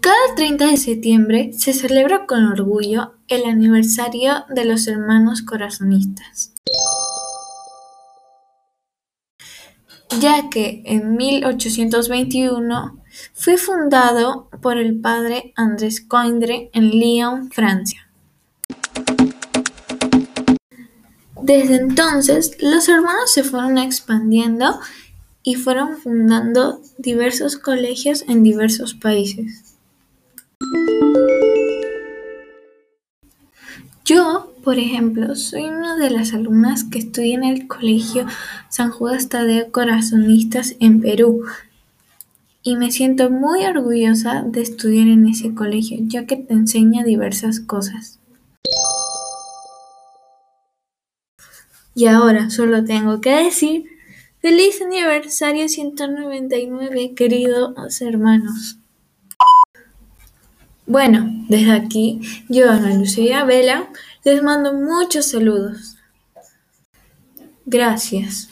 30 de septiembre se celebra con orgullo el aniversario de los Hermanos Corazonistas, ya que en 1821 fue fundado por el padre Andrés Coindre en Lyon, Francia. Desde entonces, los hermanos se fueron expandiendo y fueron fundando diversos colegios en diversos países. Yo, por ejemplo, soy una de las alumnas que estudia en el Colegio San Judas Tadeo Corazonistas en Perú y me siento muy orgullosa de estudiar en ese colegio, ya que te enseña diversas cosas. Y ahora solo tengo que decir feliz aniversario 199, queridos hermanos. Bueno, desde aquí, yo, Ana Lucía Vela, les mando muchos saludos. Gracias.